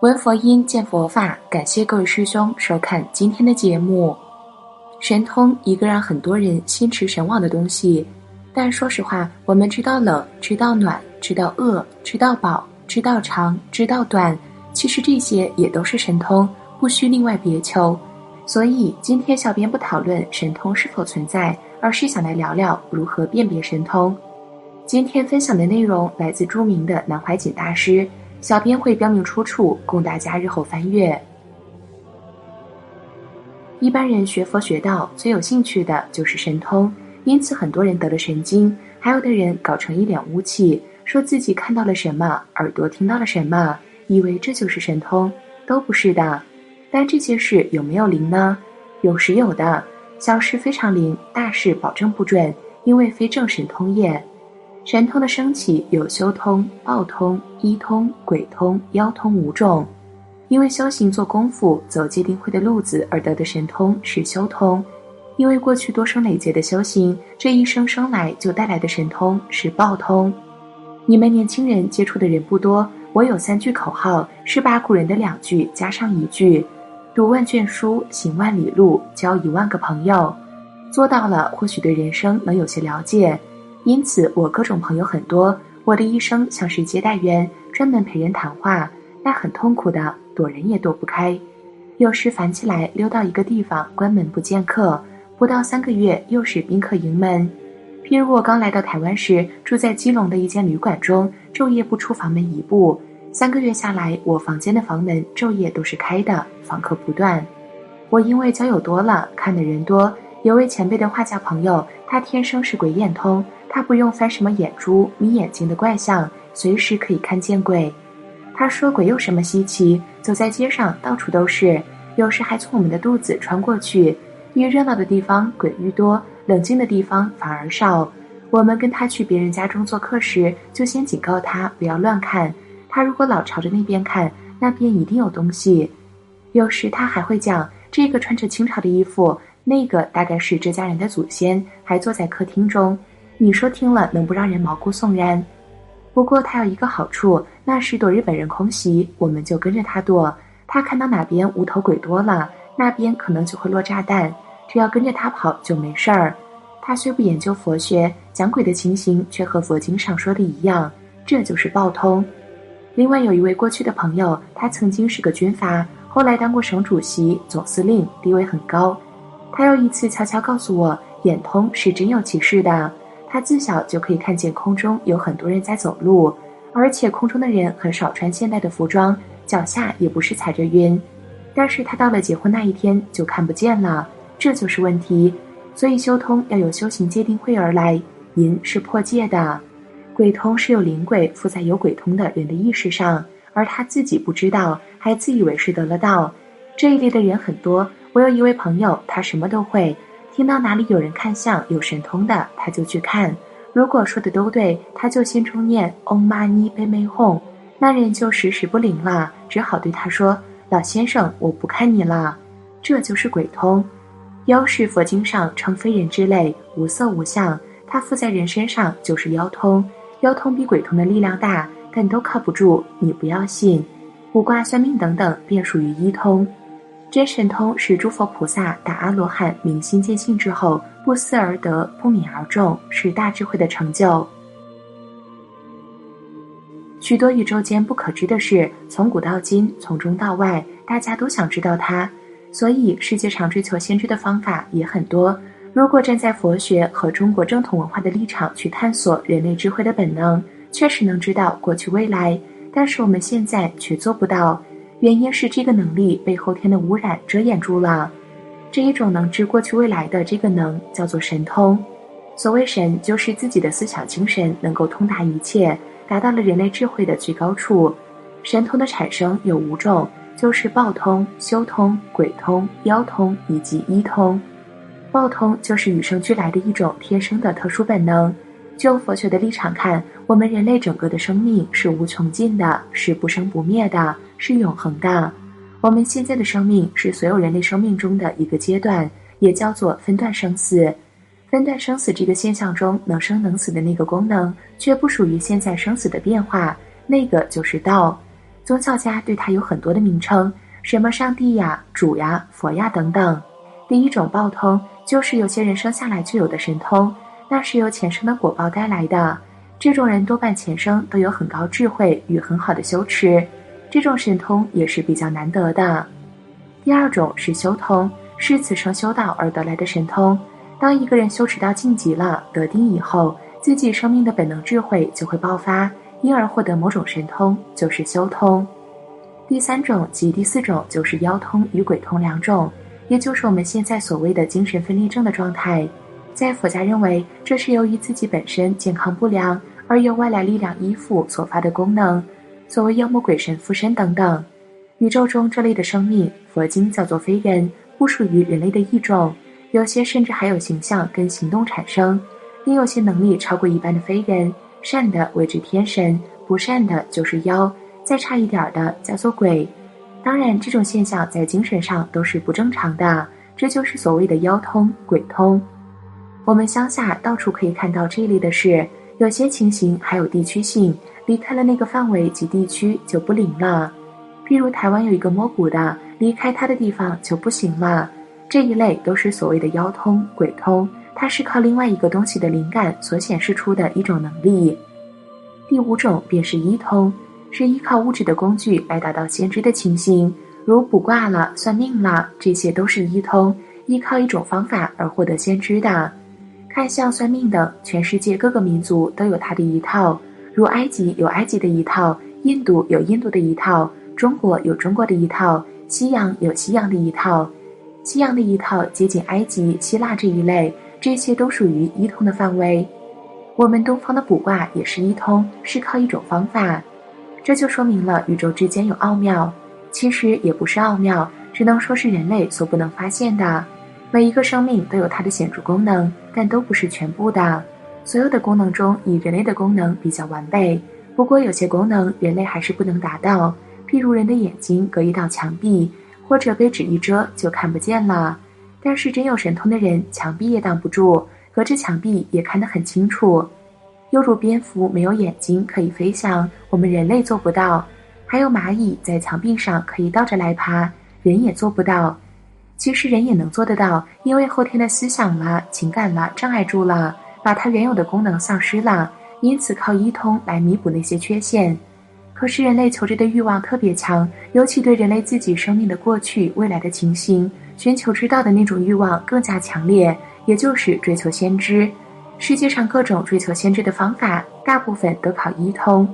闻佛音，见佛法。感谢各位师兄收看今天的节目。神通一个让很多人心驰神往的东西，但说实话，我们知道冷，知道暖，知道饿，知道饱，知道长，知道短，其实这些也都是神通，不需另外别求。所以今天小编不讨论神通是否存在，而是想来聊聊如何辨别神通。今天分享的内容来自著名的南怀瑾大师。小编会标明出处，供大家日后翻阅。一般人学佛学道最有兴趣的就是神通，因此很多人得了神经，还有的人搞成一脸污气，说自己看到了什么，耳朵听到了什么，以为这就是神通，都不是的。但这些事有没有灵呢？有时有的，小事非常灵，大事保证不准，因为非正神通也。神通的升起有修通、报通、医通、鬼通、妖通五种。因为修行做功夫、走戒定慧的路子而得的神通是修通；因为过去多生累劫的修行，这一生生来就带来的神通是报通。你们年轻人接触的人不多，我有三句口号，是把古人的两句加上一句：读万卷书，行万里路，交一万个朋友。做到了，或许对人生能有些了解。因此，我各种朋友很多。我的一生像是接待员，专门陪人谈话，那很痛苦的，躲人也躲不开。有时烦起来，溜到一个地方，关门不见客，不到三个月，又是宾客盈门。譬如我刚来到台湾时，住在基隆的一间旅馆中，昼夜不出房门一步。三个月下来，我房间的房门昼夜都是开的，访客不断。我因为交友多了，看的人多，有位前辈的画家朋友，他天生是鬼眼通。他不用翻什么眼珠、眯眼睛的怪象，随时可以看见鬼。他说：“鬼有什么稀奇？走在街上，到处都是，有时还从我们的肚子穿过去。越热闹的地方，鬼愈多；冷静的地方反而少。我们跟他去别人家中做客时，就先警告他不要乱看。他如果老朝着那边看，那边一定有东西。有时他还会讲：这个穿着清朝的衣服，那个大概是这家人的祖先，还坐在客厅中。”你说听了能不让人毛骨悚然？不过他有一个好处，那是躲日本人空袭，我们就跟着他躲。他看到哪边无头鬼多了，那边可能就会落炸弹，只要跟着他跑就没事儿。他虽不研究佛学，讲鬼的情形却和佛经上说的一样，这就是报通。另外有一位过去的朋友，他曾经是个军阀，后来当过省主席、总司令，地位很高。他又一次悄悄告诉我，眼通是真有其事的。他自小就可以看见空中有很多人在走路，而且空中的人很少穿现代的服装，脚下也不是踩着云。但是他到了结婚那一天就看不见了，这就是问题。所以修通要有修行界定会而来，银是破戒的，鬼通是有灵鬼附在有鬼通的人的意识上，而他自己不知道，还自以为是得了道。这一类的人很多。我有一位朋友，他什么都会。听到哪里有人看相有神通的，他就去看。如果说的都对，他就心中念“嗡嘛呢呗咪吽”，那人就时时不灵了，只好对他说：“老先生，我不看你了。”这就是鬼通。妖是佛经上称非人之类，无色无相，它附在人身上就是妖通。妖通比鬼通的力量大，但都靠不住，你不要信。卜卦算命等等，便属于一通。真神通是诸佛菩萨打阿罗汉明心见性之后不思而得不泯而众，是大智慧的成就。许多宇宙间不可知的事，从古到今，从中到外，大家都想知道它。所以世界上追求先知的方法也很多。如果站在佛学和中国正统文化的立场去探索人类智慧的本能，确实能知道过去未来。但是我们现在却做不到。原因是这个能力被后天的污染遮掩住了。这一种能知过去未来的这个能叫做神通。所谓神，就是自己的思想精神能够通达一切，达到了人类智慧的最高处。神通的产生有五种，就是报通、修通、鬼通、妖通以及医通。报通就是与生俱来的一种天生的特殊本能。就佛学的立场看，我们人类整个的生命是无穷尽的，是不生不灭的。是永恒的。我们现在的生命是所有人类生命中的一个阶段，也叫做分段生死。分段生死这个现象中，能生能死的那个功能，却不属于现在生死的变化，那个就是道。宗教家对它有很多的名称，什么上帝呀、主呀、佛呀等等。第一种报通，就是有些人生下来就有的神通，那是由前生的果报带来的。这种人多半前生都有很高智慧与很好的修持，这种神通也是比较难得的。第二种是修通，是此生修道而得来的神通。当一个人修持到晋级了，得定以后，自己生命的本能智慧就会爆发。因而获得某种神通，就是修通。第三种及第四种就是妖通与鬼通两种，也就是我们现在所谓的精神分裂症的状态。在佛家认为，这是由于自己本身健康不良，而由外来力量依附所发的功能，所谓妖魔鬼神附身等等。宇宙中这类的生命，佛经叫做非人，不属于人类的异种，有些甚至还有形象跟行动产生，另有些能力超过一般的非人。善的谓之天神，不善的就是妖，再差一点的叫做鬼。当然，这种现象在精神上都是不正常的，这就是所谓的妖通、鬼通。我们乡下到处可以看到这类的事，有些情形还有地区性，离开了那个范围及地区就不灵了。譬如台湾有一个摸骨的，离开他的地方就不行了。这一类都是所谓的妖通、鬼通。它是靠另外一个东西的灵感所显示出的一种能力。第五种便是医通，是依靠物质的工具来达到先知的情形，如卜卦了、算命了，这些都是医通，依靠一种方法而获得先知的。看相、算命等，全世界各个民族都有它的一套，如埃及有埃及的一套，印度有印度的一套，中国有中国的一套，西洋有西洋的一套。西洋的一套接近埃及、希腊这一类。这些都属于一通的范围，我们东方的卜卦也是一通，是靠一种方法，这就说明了宇宙之间有奥妙。其实也不是奥妙，只能说是人类所不能发现的。每一个生命都有它的显著功能，但都不是全部的。所有的功能中，以人类的功能比较完备，不过有些功能人类还是不能达到，譬如人的眼睛隔一道墙壁，或者被纸一遮就看不见了。但是真有神通的人，墙壁也挡不住，隔着墙壁也看得很清楚。犹如蝙蝠没有眼睛可以飞翔，我们人类做不到；还有蚂蚁在墙壁上可以倒着来爬，人也做不到。其实人也能做得到，因为后天的思想了、情感了障碍住了，把它原有的功能丧失了，因此靠一通来弥补那些缺陷。可是人类求知的欲望特别强，尤其对人类自己生命的过去、未来的情形。寻求知道的那种欲望更加强烈，也就是追求先知。世界上各种追求先知的方法，大部分都靠一通。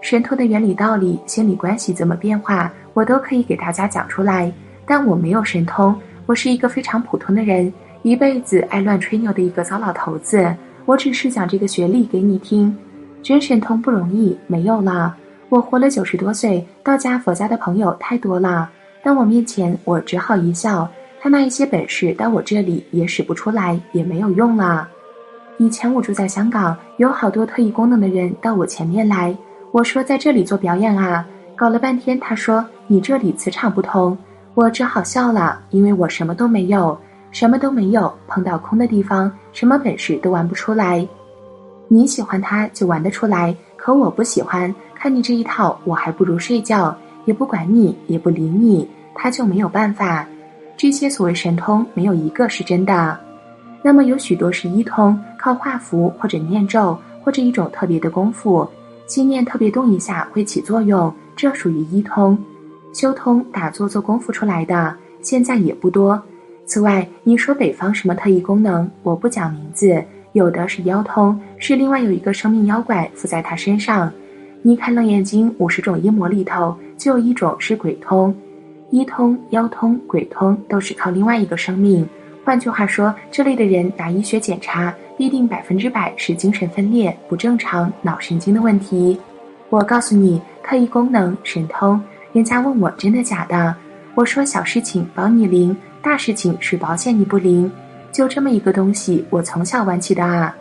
神通的原理、道理、心理关系怎么变化，我都可以给大家讲出来。但我没有神通，我是一个非常普通的人，一辈子爱乱吹牛的一个糟老头子。我只是讲这个学历给你听。真神通不容易，没有了。我活了九十多岁，道家、佛家的朋友太多了。在我面前，我只好一笑。他那一些本事到我这里也使不出来，也没有用了。以前我住在香港，有好多特异功能的人到我前面来。我说在这里做表演啊，搞了半天，他说你这里磁场不通。我只好笑了，因为我什么都没有，什么都没有，碰到空的地方，什么本事都玩不出来。你喜欢他就玩得出来，可我不喜欢。看你这一套，我还不如睡觉，也不管你，也不理你。他就没有办法，这些所谓神通没有一个是真的。那么有许多是一通，靠画符或者念咒或者一种特别的功夫，心念特别动一下会起作用，这属于一通。修通打坐做功夫出来的，现在也不多。此外，你说北方什么特异功能，我不讲名字，有的是妖通，是另外有一个生命妖怪附在他身上。你看《楞严经》五十种阴魔里头，就有一种是鬼通。一通、妖通、鬼通都是靠另外一个生命。换句话说，这类的人拿医学检查，必定百分之百是精神分裂、不正常、脑神经的问题。我告诉你，特异功能、神通，人家问我真的假的，我说小事情保你灵，大事情是保险你不灵。就这么一个东西，我从小玩起的啊。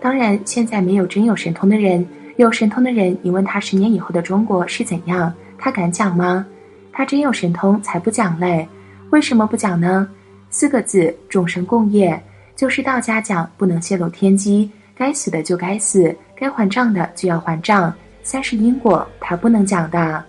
当然，现在没有真有神通的人，有神通的人，你问他十年以后的中国是怎样，他敢讲吗？他真有神通才不讲嘞，为什么不讲呢？四个字：众生共业，就是道家讲不能泄露天机，该死的就该死，该还账的就要还账。三是因果，它不能讲的。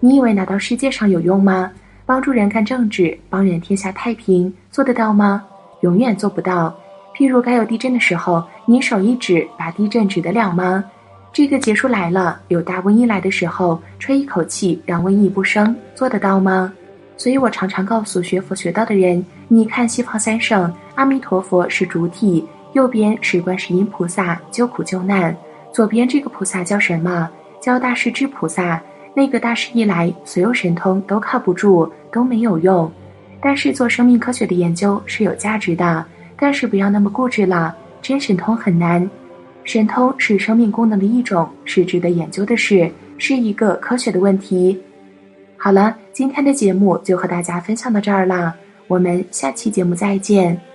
你以为拿到世界上有用吗？帮助人干政治，帮人天下太平，做得到吗？永远做不到。譬如该有地震的时候，你手一指，把地震指得了吗？这个结束来了，有大瘟疫来的时候，吹一口气让瘟疫不生，做得到吗？所以我常常告诉学佛学道的人，你看西方三圣，阿弥陀佛是主体，右边是观世音菩萨救苦救难，左边这个菩萨叫什么？叫大势至菩萨。那个大势一来，所有神通都靠不住，都没有用。但是做生命科学的研究是有价值的，但是不要那么固执了。真神通很难，神通是生命功能的一种，是值得研究的事，是一个科学的问题。好了，今天的节目就和大家分享到这儿了，我们下期节目再见。